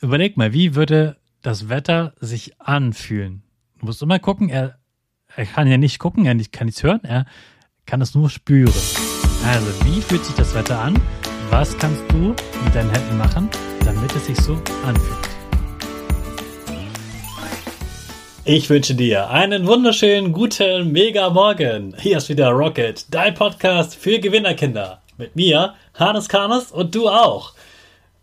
Überleg mal, wie würde das Wetter sich anfühlen? Du musst immer gucken, er, er kann ja nicht gucken, er kann nichts hören, er kann es nur spüren. Also, wie fühlt sich das Wetter an? Was kannst du mit deinen Händen machen, damit es sich so anfühlt? Ich wünsche dir einen wunderschönen guten Mega Morgen. Hier ist wieder Rocket, dein Podcast für Gewinnerkinder. Mit mir, Hannes Karnes und du auch.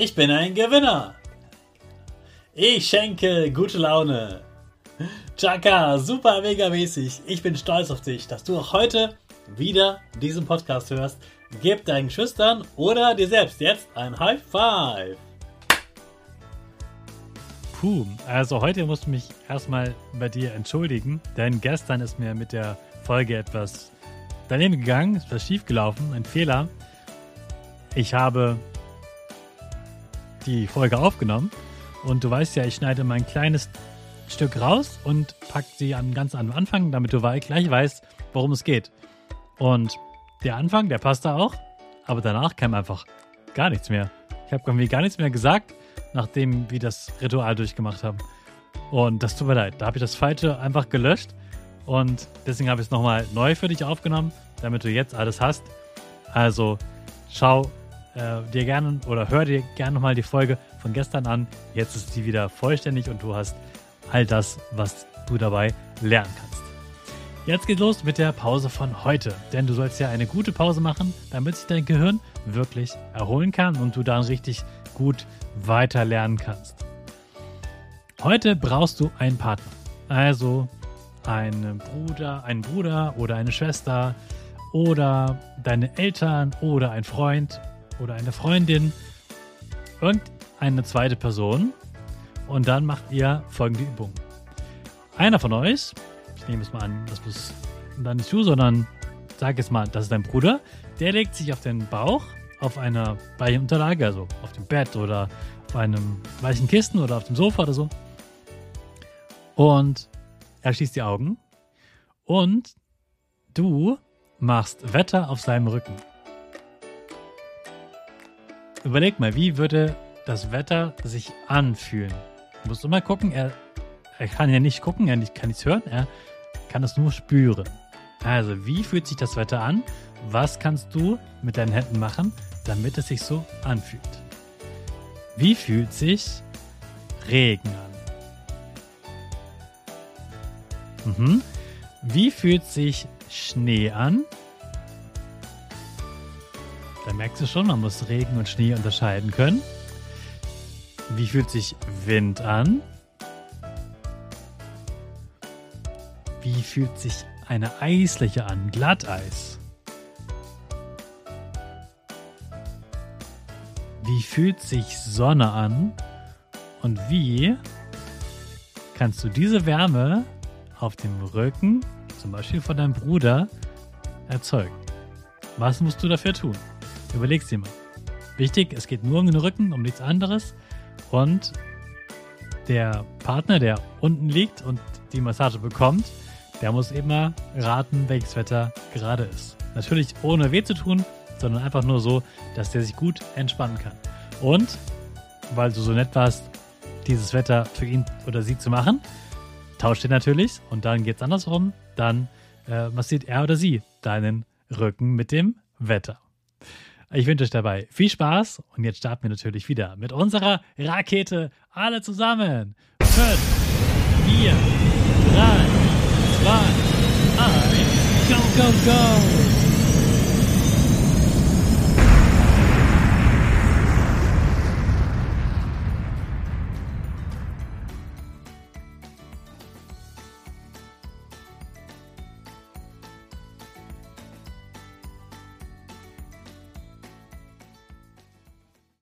Ich bin ein Gewinner. Ich schenke gute Laune. Chaka, super mega mäßig. Ich bin stolz auf dich, dass du auch heute wieder diesen Podcast hörst. Gib deinen Schüchtern oder dir selbst jetzt ein High Five. Puh, also heute musst du mich erstmal bei dir entschuldigen, denn gestern ist mir mit der Folge etwas daneben gegangen, ist was schief gelaufen, ein Fehler. Ich habe die Folge aufgenommen und du weißt ja, ich schneide mein kleines Stück raus und packt sie an ganz am Anfang, damit du gleich weißt, worum es geht. Und der Anfang, der passte auch, aber danach kam einfach gar nichts mehr. Ich habe irgendwie gar nichts mehr gesagt, nachdem wir das Ritual durchgemacht haben. Und das tut mir leid. Da habe ich das Falsche einfach gelöscht. Und deswegen habe ich es nochmal neu für dich aufgenommen, damit du jetzt alles hast. Also schau äh, dir gerne oder hör dir gerne nochmal die Folge von gestern an. Jetzt ist sie wieder vollständig und du hast all das, was du dabei lernen kannst. Jetzt geht los mit der Pause von heute, denn du sollst ja eine gute Pause machen, damit sich dein Gehirn wirklich erholen kann und du dann richtig gut weiter lernen kannst. Heute brauchst du einen Partner, also einen Bruder, einen Bruder oder eine Schwester oder deine Eltern oder ein Freund oder eine Freundin und eine zweite Person, und dann macht ihr folgende Übung. Einer von euch, ich nehme es mal an, das bist dann nicht du, sondern sag es mal, das ist dein Bruder, der legt sich auf den Bauch auf einer weichen Unterlage, also auf dem Bett oder auf einem weichen Kisten oder auf dem Sofa oder so. Und er schließt die Augen und du machst Wetter auf seinem Rücken. Überleg mal, wie würde das Wetter sich anfühlen? Du musst immer gucken, er, er kann ja nicht gucken, er kann nichts hören, er kann es nur spüren. Also, wie fühlt sich das Wetter an? Was kannst du mit deinen Händen machen, damit es sich so anfühlt? Wie fühlt sich Regen an? Mhm. Wie fühlt sich Schnee an? Da merkst du schon, man muss Regen und Schnee unterscheiden können. Wie fühlt sich Wind an? Wie fühlt sich eine Eisfläche an? Glatteis. Wie fühlt sich Sonne an? Und wie kannst du diese Wärme auf dem Rücken, zum Beispiel von deinem Bruder, erzeugen? Was musst du dafür tun? Überleg's dir mal. Wichtig, es geht nur um den Rücken, um nichts anderes. Und der Partner, der unten liegt und die Massage bekommt, der muss immer raten, welches Wetter gerade ist. Natürlich ohne weh zu tun, sondern einfach nur so, dass der sich gut entspannen kann. Und weil du so nett warst, dieses Wetter für ihn oder sie zu machen, tauscht ihr natürlich und dann geht es andersrum. Dann äh, massiert er oder sie deinen Rücken mit dem Wetter. Ich wünsche euch dabei viel Spaß und jetzt starten wir natürlich wieder mit unserer Rakete. Alle zusammen. 5, 4, 3, 2, 1, go, go, go!